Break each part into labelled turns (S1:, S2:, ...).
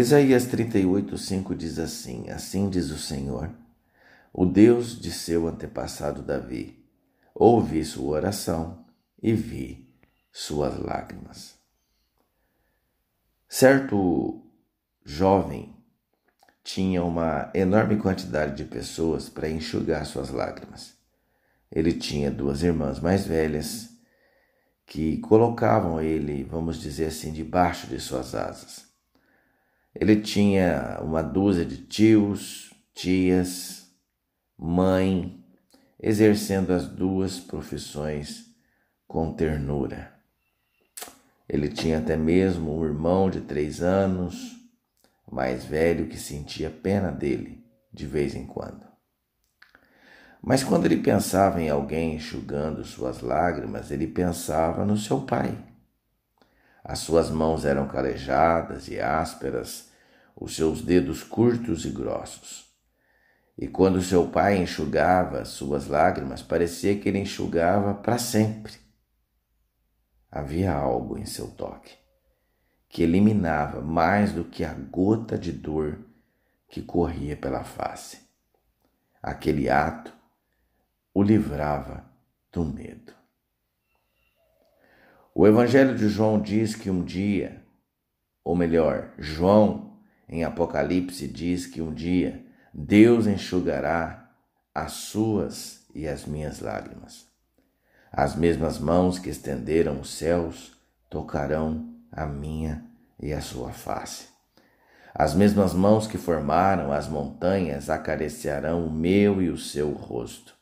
S1: Isaías 38, 5 diz assim: Assim diz o Senhor, o Deus de seu antepassado Davi. Ouvi sua oração e vi suas lágrimas. Certo jovem tinha uma enorme quantidade de pessoas para enxugar suas lágrimas. Ele tinha duas irmãs mais velhas que colocavam ele, vamos dizer assim, debaixo de suas asas. Ele tinha uma dúzia de tios, tias, mãe, exercendo as duas profissões com ternura. Ele tinha até mesmo um irmão de três anos, mais velho, que sentia pena dele de vez em quando. Mas quando ele pensava em alguém enxugando suas lágrimas, ele pensava no seu pai. As suas mãos eram calejadas e ásperas, os seus dedos curtos e grossos. E quando seu pai enxugava suas lágrimas, parecia que ele enxugava para sempre. Havia algo em seu toque que eliminava mais do que a gota de dor que corria pela face. Aquele ato o livrava do medo. O Evangelho de João diz que um dia, ou melhor, João em Apocalipse diz que um dia Deus enxugará as suas e as minhas lágrimas. As mesmas mãos que estenderam os céus tocarão a minha e a sua face. As mesmas mãos que formaram as montanhas acariciarão o meu e o seu rosto.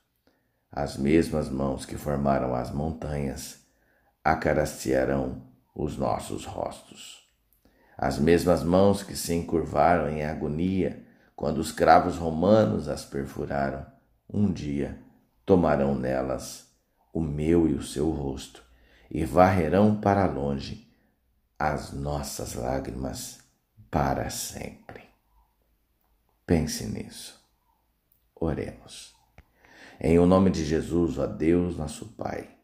S1: As mesmas mãos que formaram as montanhas acariciarão os nossos rostos. As mesmas mãos que se encurvaram em agonia quando os cravos romanos as perfuraram, um dia tomarão nelas o meu e o seu rosto e varrerão para longe as nossas lágrimas para sempre. Pense nisso. Oremos. Em o nome de Jesus, ó Deus, nosso Pai,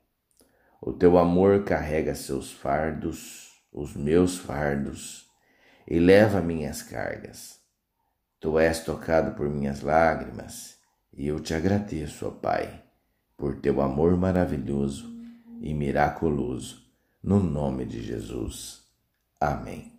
S1: teu amor carrega seus fardos, os meus fardos, e leva minhas cargas. Tu és tocado por minhas lágrimas, e eu te agradeço, ó Pai, por teu amor maravilhoso e miraculoso, no nome de Jesus. Amém.